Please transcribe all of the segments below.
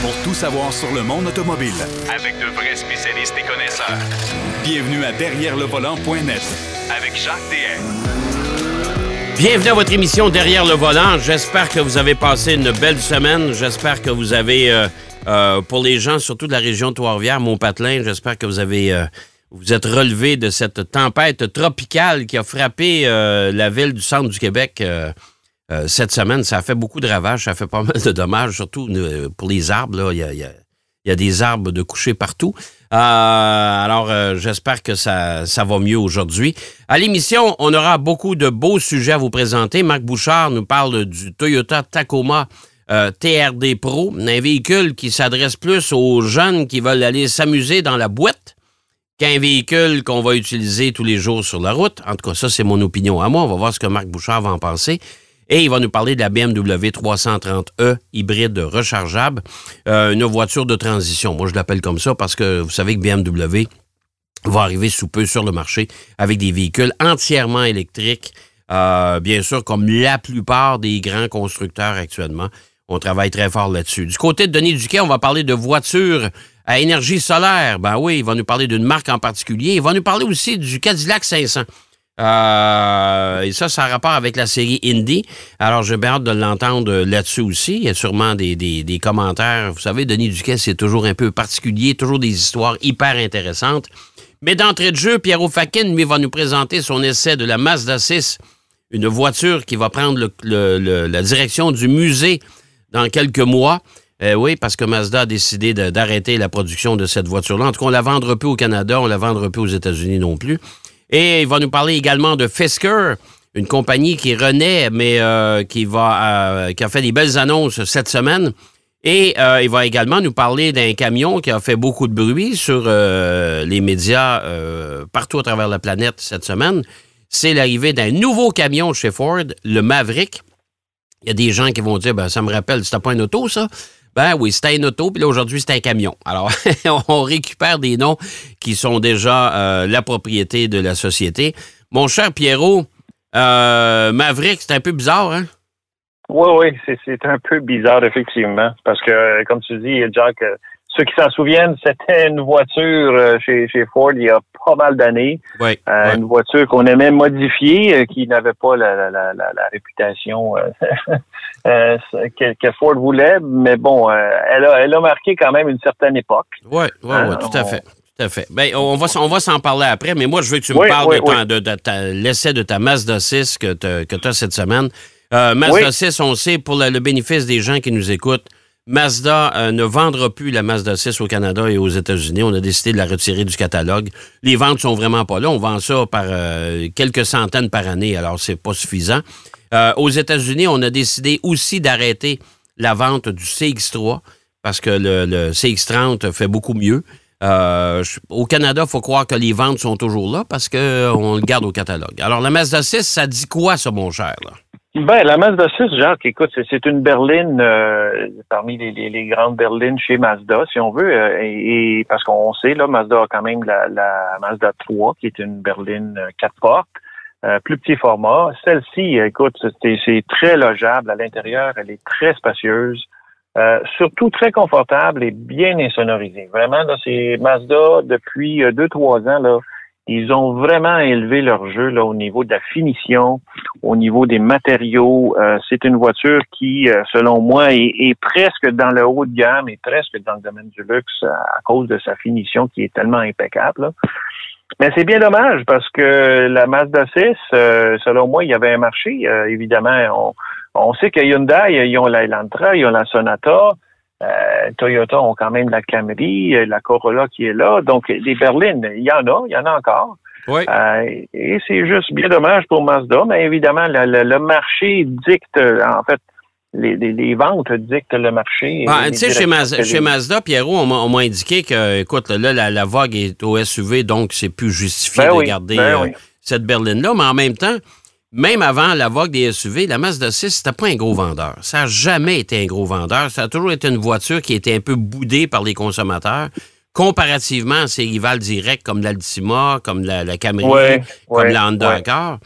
pour tout savoir sur le monde automobile. Avec de vrais spécialistes et connaisseurs. Bienvenue à Derrière le volant.net Avec Jacques DM. Bienvenue à votre émission Derrière le volant. J'espère que vous avez passé une belle semaine. J'espère que vous avez, euh, euh, pour les gens surtout de la région de Trois-Rivières, Mont-Patelin, j'espère que vous avez, euh, vous êtes relevé de cette tempête tropicale qui a frappé euh, la ville du centre du Québec euh, cette semaine. Ça a fait beaucoup de ravages, ça a fait pas mal de dommages, surtout euh, pour les arbres. Il y a, des arbres de coucher partout. Euh, alors, j'espère que ça, ça va mieux aujourd'hui. À l'émission, on aura beaucoup de beaux sujets à vous présenter. Marc Bouchard nous parle du Toyota Tacoma TRD Pro, un véhicule qui s'adresse plus aux jeunes qui veulent aller s'amuser dans la boîte qu'un véhicule qu'on va utiliser tous les jours sur la route. En tout cas, ça, c'est mon opinion à moi. On va voir ce que Marc Bouchard va en penser. Et il va nous parler de la BMW 330e hybride rechargeable, euh, une voiture de transition. Moi, je l'appelle comme ça parce que vous savez que BMW va arriver sous peu sur le marché avec des véhicules entièrement électriques, euh, bien sûr, comme la plupart des grands constructeurs actuellement. On travaille très fort là-dessus. Du côté de Denis Duquet, on va parler de voitures à énergie solaire. Ben oui, il va nous parler d'une marque en particulier. Il va nous parler aussi du Cadillac 500. Euh, et ça, ça a rapport avec la série Indie. Alors, j'ai bien hâte de l'entendre là-dessus aussi. Il y a sûrement des, commentaires. Vous savez, Denis Duquet, c'est toujours un peu particulier, toujours des histoires hyper intéressantes. Mais d'entrée de jeu, Pierrot Fakin, lui, va nous présenter son essai de la Mazda 6, une voiture qui va prendre la direction du musée dans quelques mois. Euh, oui, parce que Mazda a décidé d'arrêter la production de cette voiture-là. En tout cas, on la vendra plus au Canada, on la vendra plus aux États-Unis non plus. Et il va nous parler également de Fisker, une compagnie qui renaît, mais euh, qui, va, euh, qui a fait des belles annonces cette semaine. Et euh, il va également nous parler d'un camion qui a fait beaucoup de bruit sur les médias partout à travers la planète cette semaine. C'est l'arrivée d'un nouveau camion chez Ford, le Maverick. Il y a des gens qui vont dire, ben, ça me rappelle, c'était pas un auto, ça? Ben oui, c'était un auto, puis là, aujourd'hui, c'est un camion. Alors, on récupère des noms qui sont déjà euh, la propriété de la société. Mon cher Pierrot, euh, Maverick, c'est un peu bizarre, hein? Oui, oui, c'est, un peu bizarre, effectivement. Parce que, comme tu dis, Jack, euh, ceux qui s'en souviennent, c'était une voiture euh, chez, chez Ford il y a pas mal d'années. Oui. Euh. Une voiture qu'on aimait modifier, euh, qui n'avait pas la, la, la, la, la réputation que, que Ford voulait. Mais bon, elle, a, elle a marqué quand même une certaine époque. Oui, oui, oui, tout à fait. Tout à fait. Ben, on va, s- on va s'en parler après, mais moi, je veux que tu me Oui, parles oui, de, ta- de- l'essai de ta Mazda 6 que tu as cette semaine. Euh, Mazda Oui. 6, on sait, pour le bénéfice des gens qui nous écoutent, Mazda euh, ne vendra plus la Mazda 6 au Canada et aux États-Unis. On a décidé de la retirer du catalogue. Les ventes sont vraiment pas là. On vend ça par euh, quelques centaines par année, alors c'est pas suffisant. Euh, aux États-Unis, on a décidé aussi d'arrêter la vente du CX3 parce que le, le CX30 fait beaucoup mieux. Au Canada, il faut croire que les ventes sont toujours là parce qu'on le garde au catalogue. Alors, la Mazda 6, ça dit quoi, ça, mon cher? là? Ben, la Mazda 6, Jacques, écoute, c'est, une berline euh, parmi les, les, les grandes berlines chez Mazda, si on veut, euh, et, parce qu'on sait, là, Mazda a quand même la, la Mazda 3, qui est une berline euh, quatre portes, euh, plus petit format. Celle-ci, écoute, c'est, très logeable à l'intérieur, elle est très spacieuse, euh, surtout très confortable et bien insonorisée. Vraiment, là, c'est Mazda depuis euh, deux, trois ans, là, ils ont vraiment élevé leur jeu là au niveau de la finition, au niveau des matériaux. Euh, c'est une voiture qui, euh, selon moi, est, est presque dans le haut de gamme et presque dans le domaine du luxe à cause de sa finition qui est tellement impeccable. là. Mais c'est bien dommage parce que la Mazda 6, euh, selon moi, il y avait un marché. Euh, évidemment, on, on sait que Hyundai, ils ont la Elantra, ils ont la Sonata. Euh, Toyota ont quand même la Camry, euh, la Corolla qui est là. Donc, des berlines, il y en a, il y en a encore. Oui. Euh, et c'est juste bien dommage pour Mazda, mais évidemment, le, le- le marché dicte, en fait, les, les- les ventes dictent le marché. les tu sais, chez, Mazda, que chez les- Mazda, Pierrot, on m'a on m'a indiqué que, écoute, là, la, la vogue est au SUV, donc c'est plus justifié Ben de oui, garder ben euh, oui. cette berline-là. Mais en même temps, même avant la vogue des SUV, la Mazda 6, c'était pas un gros vendeur. Ça n'a jamais été un gros vendeur. Ça a toujours été une voiture qui était un peu boudée par les consommateurs, comparativement à ses rivales directs comme l'Altima, comme la, la Camry, Ouais, comme ouais, la Honda ouais. Accord.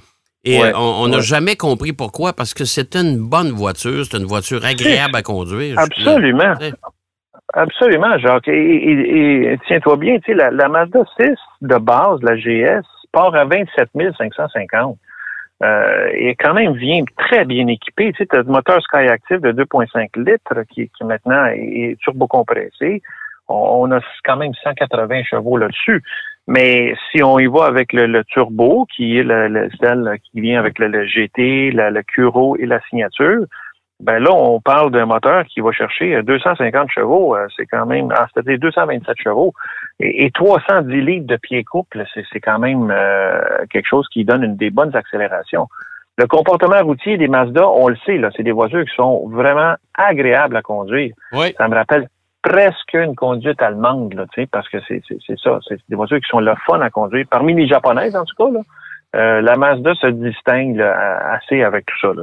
Et euh, on n'a jamais compris pourquoi, parce que c'est une bonne voiture, c'est une voiture agréable à conduire. Absolument. Absolument, Jacques. Et, tiens-toi bien, la, la, Mazda 6 de base, la GS, part à 27 550. Euh, et quand même vient très bien équipé. Tu sais, as le moteur Skyactiv de 2,5 litres qui, qui maintenant est, turbo-compressé. On, a quand même 180 chevaux là-dessus. Mais si on y va avec le, turbo, qui est le, celle qui vient avec le, GT, le Curo et la signature, ben là, on parle d'un moteur qui va chercher 250 chevaux. Euh, c'est quand même, ah, c'est-à-dire 227 chevaux. Et, 310 litres de pied couple, c'est quand même euh, quelque chose qui donne une des bonnes accélérations. Le comportement routier des Mazda, on le sait, là, c'est des voitures qui sont vraiment agréables à conduire. Oui. Ça me rappelle presque une conduite allemande, là, parce que c'est ça. C'est des voitures qui sont le fun à conduire. Parmi les japonaises, en tout cas, là, euh, la Mazda se distingue assez avec tout ça. Là,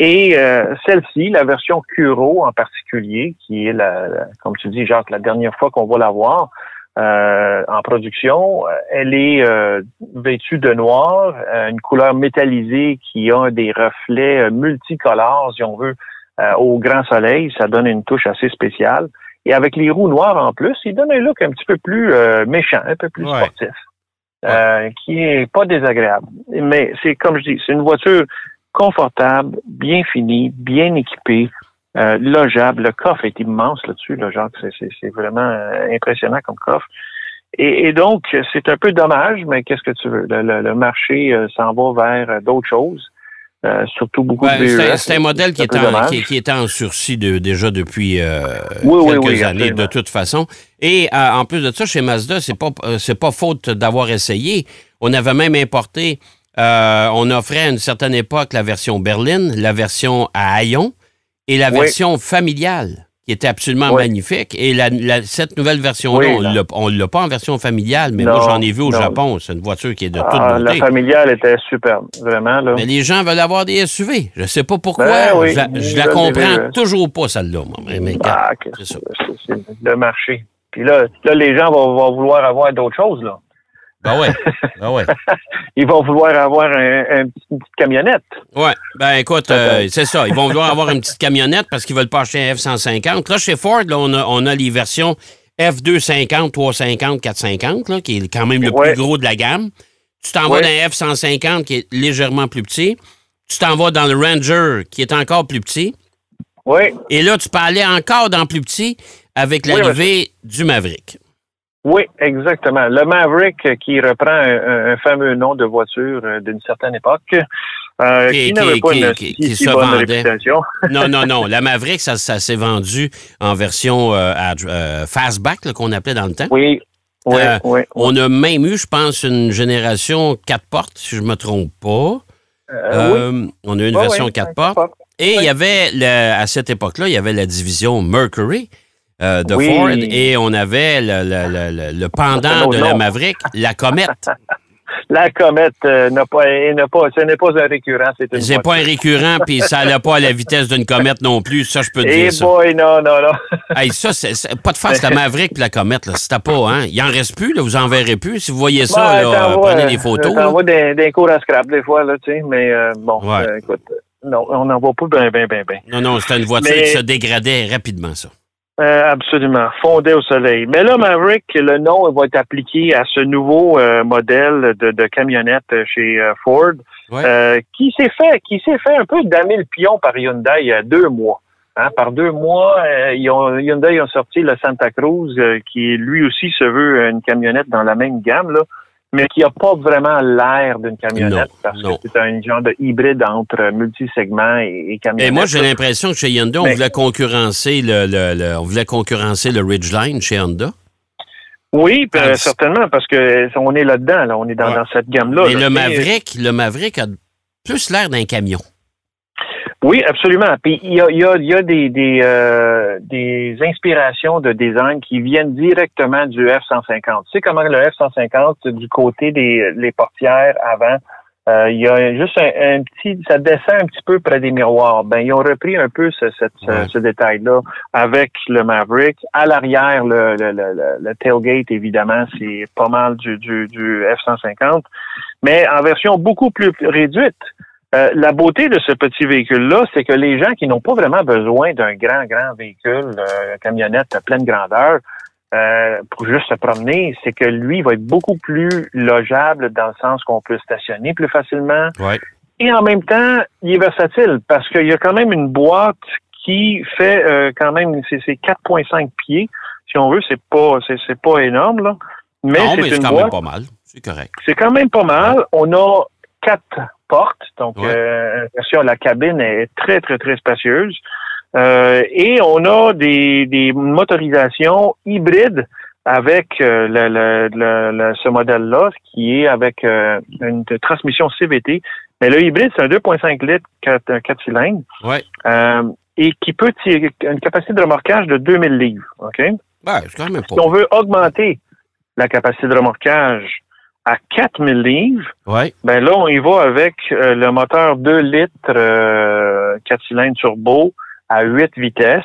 et euh, celle-ci, la version Curo en particulier, qui est, la, comme tu dis, Jacques, la dernière fois qu'on va la voir euh, en production, elle est euh, vêtue de noir, une couleur métallisée qui a des reflets multicolores, si on veut, au grand soleil. Ça donne une touche assez spéciale. Et avec les roues noires en plus, il donne un look un petit peu plus méchant, un peu plus sportif. qui est pas désagréable. Mais c'est comme je dis, c'est une voiture confortable, bien fini, bien équipé, euh, logeable. Le coffre est immense là-dessus, là, Jacques. C'est vraiment euh, impressionnant comme coffre. Et, donc, c'est un peu dommage, mais qu'est-ce que tu veux? Le, marché euh, s'en va vers d'autres choses. surtout beaucoup de VUS. C'est un modèle qui est, en, qui, était en sursis déjà depuis quelques années, de toute façon. Et en plus de ça, chez Mazda, c'est pas c'est pas faute d'avoir essayé. On avait même importé euh, on offrait à une certaine époque la version berline, la version à haillons et la version familiale, qui était absolument magnifique. Et cette nouvelle version-là, on ne l'a pas en version familiale, mais moi, j'en ai vu au Japon. C'est une voiture qui est de toute ah, beauté. La familiale était superbe, vraiment. Mais les gens veulent avoir des SUV. Je ne sais pas pourquoi. Ben je, la comprends toujours pas, celle-là. Mais, ah, c'est le marché. Puis là, là, les gens vont vouloir avoir d'autres choses, là. Ah ouais. Ah ouais. Ils vont vouloir avoir un, une petite camionnette. Ouais. Ben écoute, euh, c'est ça. Ils vont vouloir avoir une petite camionnette parce qu'ils veulent pas acheter un F-150. Là, chez Ford, là, on, a, on a les versions F-250, 350, 450, là, qui est quand même le plus gros de la gamme. Tu t'en vas dans un F-150 qui est légèrement plus petit. Tu t'en vas dans le Ranger qui est encore plus petit. Oui. Et là, tu peux aller encore dans plus petit avec l'arrivée du Maverick. Oui, exactement. Le Maverick qui reprend un, fameux nom de voiture euh, d'une certaine époque. Euh, qui, n'avait pas une si, bonne réputation. non, non, non. La Maverick, ça, s'est vendu en version euh, fastback, qu'on appelait dans le temps. Oui. Oui, oui, On a même eu, je pense, une génération 4 portes, si je ne me trompe pas. oui. On a eu une version 4 portes. Et il y avait, à cette époque-là, il y avait la division Mercury, euh, de Ford et on avait le, pendant de la Maverick, la comète. La comète euh, n'a pas, pas, ce n'est pas un récurrent, c'est une. C'est pas un récurrent, puis ça n'a pas la vitesse d'une comète non plus. Ça, je peux te dire. ça. boy, non, non, non. hey, ça, c'est pas de face la Maverick puis la comète, là. C'était pas, hein. Il en reste plus, là. Vous en verrez plus. Si vous voyez ça, ben, là, prenez des photos. On voit des, des cours à scrap, des fois, là, tu sais. Mais euh, bon, écoute, non, on n'en voit pas bien, bien, bien, bien. Non, non, c'était une voiture qui se dégradait rapidement, ça. Euh, absolument. Fondé au soleil. Mais là, Maverick, le nom va être appliqué à ce nouveau euh, modèle de, camionnette chez euh, Ford, qui s'est fait, qui s'est fait un peu damer le pion par Hyundai il y a deux mois. Hein, par deux mois, ils ont, Hyundai ont sorti le Santa Cruz, qui lui aussi se veut une camionnette dans la même gamme. Là mais qui n'a pas vraiment l'air d'une camionnette parce que c'est un genre de hybride entre multisegments et, et camionnette. Et moi, j'ai l'impression que chez Hyundai, on voulait concurrencer le, on voulait concurrencer le Ridgeline chez Honda. Oui, ben, certainement, parce que on est là-dedans, là, on est dans, cette gamme-là. Mais le Maverick, le Maverick a plus l'air d'un camion. Oui, absolument. Puis il y a, y a, y a des, des, euh, des inspirations de design qui viennent directement du F-150. Tu sais comment le F-150, du côté des les portières avant, euh, il y a juste un, petit, ça descend un petit peu près des miroirs. Ben, ils ont repris un peu ce, ce, détail-là avec le Maverick. À l'arrière, le, le, le, le, tailgate, évidemment, c'est pas mal du, du, du F-150, mais en version beaucoup plus réduite. Euh, la beauté de ce petit véhicule-là, c'est que les gens qui n'ont pas vraiment besoin d'un grand, grand véhicule, euh, camionnette à pleine grandeur, euh, pour juste se promener, c'est que lui va être beaucoup plus logeable dans le sens qu'on peut stationner plus facilement. Ouais. Et en même temps, il est versatile parce qu'il y a quand même une boîte qui fait euh, quand même c'est c'est 4.5 pieds. Si on veut, c'est pas c'est c'est pas énorme là, mais c'est quand boîte. même pas mal. C'est correct. C'est quand même pas mal. On a quatre portes, donc Ouais. euh, bien sûr, la cabine est très, très, très spacieuse. Euh, et on a des, des motorisations hybrides avec euh, le, le- le- le- ce modèle-là, qui est avec euh, une transmission CVT. Mais le hybride, c'est un 2.5 litres 4, 4 cylindres Ouais. et qui peut tirer une capacité de remorquage de 2000 livres. OK? Ouais, c'est quand même pas. Si on veut augmenter la capacité de remorquage à 4000 livres, Ouais. ben là, on y va avec euh, le moteur 2 litres euh, 4 cylindres turbo à 8 vitesses.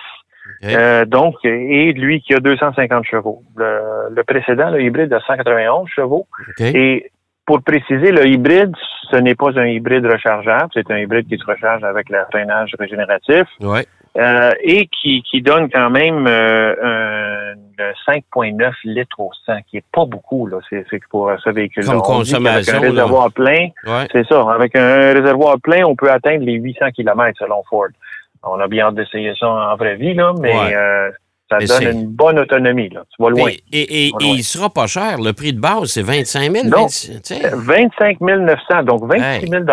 Euh, donc, et lui qui a 250 chevaux. Le, le précédent, le hybride, a 191 chevaux. OK. Et pour préciser, le hybride, ce n'est pas un hybride rechargeable, c'est un hybride qui se recharge avec le freinage régénératif Ouais. Euh, et qui, qui donne quand même euh, un 5,9 litres au 100, qui est pas beaucoup, là. C'est c'est pour ce véhicule-là. Comme consommation, un là. réservoir plein, Ouais. c'est ça. Avec un réservoir plein, on peut atteindre les 800 km selon Ford. On a bien hâte d'essayer ça en vraie vie, là, mais Ouais. euh, ça Mais donne une bonne autonomie. Là. Tu vas loin. Et, et, et, Va et il sera pas cher. Le prix de base, c'est 25 000. Non. 26, tu sais. 25 900, donc 26 000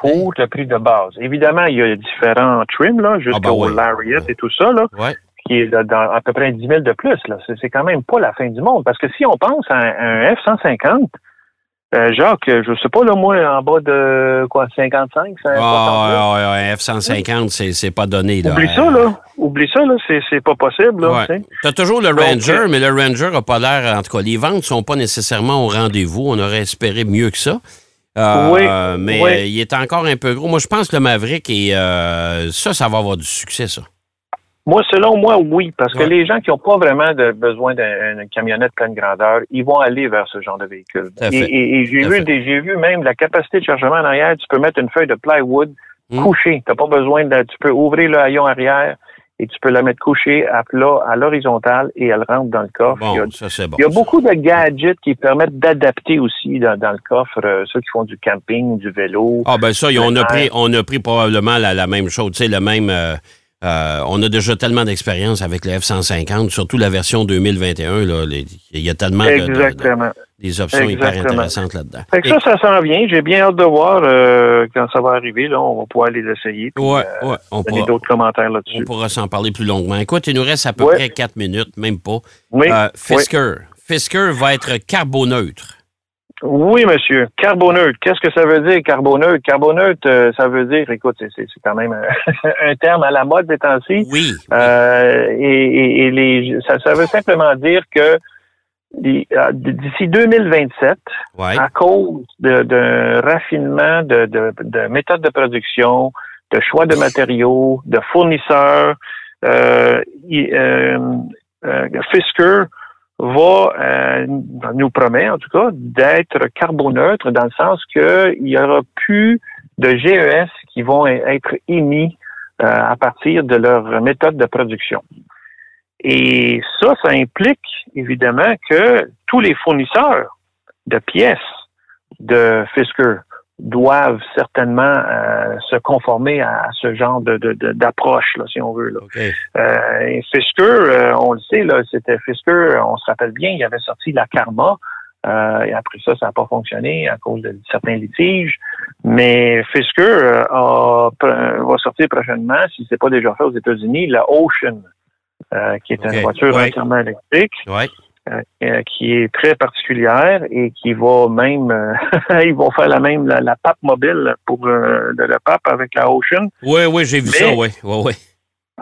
pour le prix de base. Évidemment, il y a différents trims, là, jusqu'au Ah, ben oui. Lariat et tout ça, là, Ouais. qui est dans à peu près 10 000 de plus. Là. C'est, c'est quand même pas la fin du monde. Parce que si on pense à un, un F-150, euh, Jacques, je sais pas, là, moi, en bas de quoi, 55, 60, Ah, ouais, ouais, F-150, c'est, c'est pas donné. Là. Oublie ça, là. Oublie ça, là. C'est, c'est pas possible, là. Ouais. T'as toujours le Ranger, euh, mais le Ranger a pas l'air, en tout cas, les ventes sont pas nécessairement au rendez-vous. On aurait espéré mieux que ça. Euh, Oui, mais oui. euh, il est encore un peu gros. Moi, je pense que le Maverick, et euh, ça, ça va avoir du succès, ça. Moi, selon moi, oui, parce que les gens qui n'ont pas vraiment de besoin d'une camionnette pleine grandeur, ils vont aller vers ce genre de véhicule. Et, fait. et- et j'ai vu j'ai vu même la capacité de chargement en arrière. Tu peux mettre une feuille de plywood Hmm. couchée. T'as pas besoin de, tu peux ouvrir le haillon arrière et tu peux la mettre couchée à plat, à l'horizontale et elle rentre dans le coffre. il y a, Bon, ça, c'est bon. il y a beaucoup de gadgets qui permettent d'adapter aussi dans, dans le coffre euh, ceux qui font du camping, du vélo. Ah, ben ça, on a, pris, on a pris probablement la, la même chose. Tu sais, le même. euh, euh, on a déjà tellement d'expérience avec le F-150, surtout la version 2021. Là, les- il y a tellement de- de- des options hyper intéressantes là-dedans. Et- ça, ça s'en vient. J'ai bien hâte de voir euh, quand ça va arriver. Là, on va pouvoir les essayer. puis, ouais, euh, ouais, on donner pourra, d'autres commentaires on là-dessus. pourra s'en parler plus longuement. Écoute, il nous reste à peu Ouais. près 4 minutes, même pas. Oui, Fisker. Fisker va être carboneutre. Oui, monsieur. Carboneutre. Qu'est-ce que ça veut dire, carboneutre? Carboneutre, euh, ça veut dire, écoute, c'est, quand même un, un terme à la mode des temps-ci. Oui. Euh, et et- et les, ça, ça veut simplement dire que euh, d'ici 2027, Ouais. à cause d'un raffinement de, de, de méthodes de production, de choix de matériaux, de fournisseurs, euh, euh, euh, Fisker va euh, nous promet en tout cas d'être carboneutre dans le sens qu'il y aura plus de GES qui vont être émis euh, à partir de leur méthode de production. Et ça, ça implique évidemment que tous les fournisseurs de pièces de Fisker doivent certainement euh, se conformer à ce genre de, de- de- d'approche, là, si on veut. Là. OK. Euh, et Fisker, euh, on le sait, là, c'était Fisker, on se rappelle bien, il avait sorti la Karma. euh, et après ça, ça n'a pas fonctionné à cause de certains litiges. Mais Fisker euh, a- va sortir prochainement, si c'est pas déjà fait aux États-Unis, la Ocean, euh, qui est une voiture Ouais. entièrement électrique Ouais. Euh, qui est très particulière et qui va même, euh, ils vont faire la même, la, la pape mobile pour euh, de la pape avec la Ocean. Oui, oui, j'ai vu Mais- ça, oui. Oui, oui.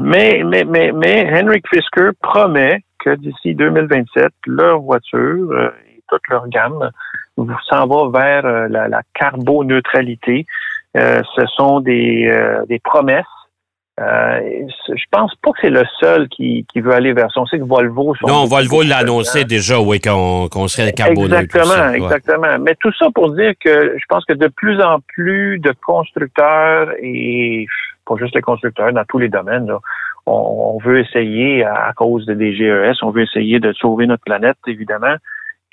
Mais, mais, mais, mais Henrik Fisker promet que d'ici 2027, leur voiture euh, et toute leur gamme s'en va vers euh, la, la carboneutralité. Euh, ce sont des, euh, des promesses Euh, je pense pas que c'est le seul qui, qui, veut aller vers ça. On sait que Volvo... Non, Volvo l'a annoncé déjà, oui, qu'on serait carboné. Exactement, exactement. Mais tout ça pour dire que je pense que de plus en plus de constructeurs, et pas juste les constructeurs, dans tous les domaines, on, veut essayer, à cause des GES, on veut essayer de sauver notre planète, évidemment,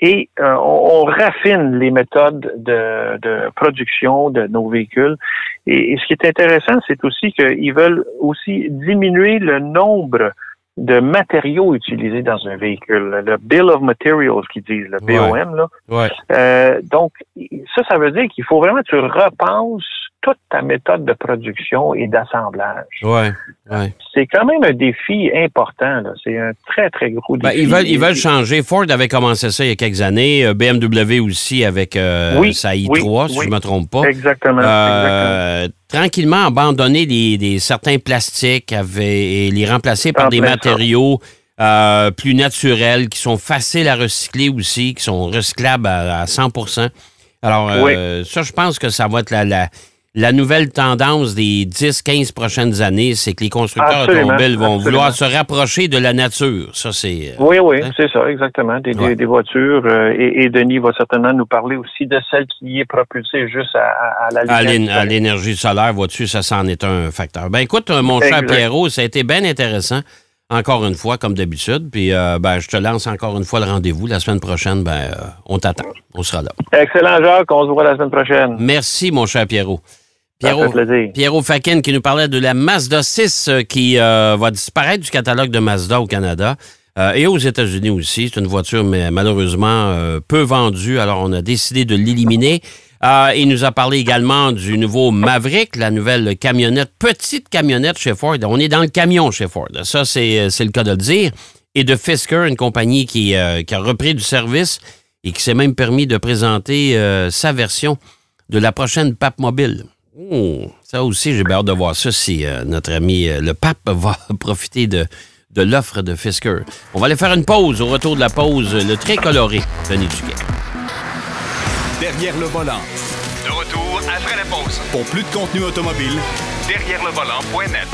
et euh, on, raffine les méthodes de, production de nos véhicules. Et, ce qui est intéressant, c'est aussi qu'ils veulent aussi diminuer le nombre de matériaux utilisés dans un véhicule, le Bill of Materials qu'ils disent, le BOM. Là. Euh, donc, ça, ça veut dire qu'il faut vraiment que tu repenses toute ta méthode de production et d'assemblage. Ouais, ouais. C'est quand même un défi important. C'est un très, très gros ben, défi. ils, veulent, ils veulent changer. Ford avait commencé ça il y a quelques années. Euh, BMW aussi avec euh, sa i3, si je ne me trompe pas. Exactement. Euh, tranquillement abandonner les, certains plastiques et les remplacer par des matériaux plus naturels, qui sont faciles à recycler aussi, qui sont recyclables à, 100% alors, ça, je pense que ça va être la, la nouvelle tendance des 10-15 prochaines années, c'est que les constructeurs automobiles vont vouloir se rapprocher de la nature. Ça, c'est. Euh, oui, oui, hein? c'est ça, exactement. Des, voitures. Euh, et, Denis va certainement nous parler aussi de celle qui est propulsée juste à, à, à À l'énergie solaire, vois-tu, ça, c'en est un facteur. Ben, écoute, euh, mon cher Pierrot, ça a été bien intéressant. Encore une fois, comme d'habitude. Puis, ben, je te lance encore une fois le rendez-vous. La semaine prochaine, ben, on t'attend. On sera là. Excellent, Jacques. On se voit la semaine prochaine. Merci, mon cher Pierrot. Pierrot, Pierrot Fakin qui nous parlait de la Mazda 6 euh, qui euh, va disparaître du catalogue de Mazda au Canada. Euh, et aux États-Unis aussi. C'est une voiture, mais malheureusement peu vendue. Alors, on a décidé de l'éliminer. il nous a parlé également du nouveau Maverick, la nouvelle camionnette, petite camionnette chez Ford. On est dans le camion chez Ford. Ça, c'est le cas de le dire. Et de Fisker, une compagnie qui, qui a repris du service et qui s'est même permis de présenter sa version de la prochaine PAP mobile. Oh, ça aussi, j'ai hâte de voir ça si euh, notre ami euh, le pape va profiter de, de l'offre de Fisker. On va aller faire une pause. Au retour de la pause, le très coloré Denis Duquet. Derrière le volant. De retour après la pause. Pour plus de contenu automobile, derrière le volant.net.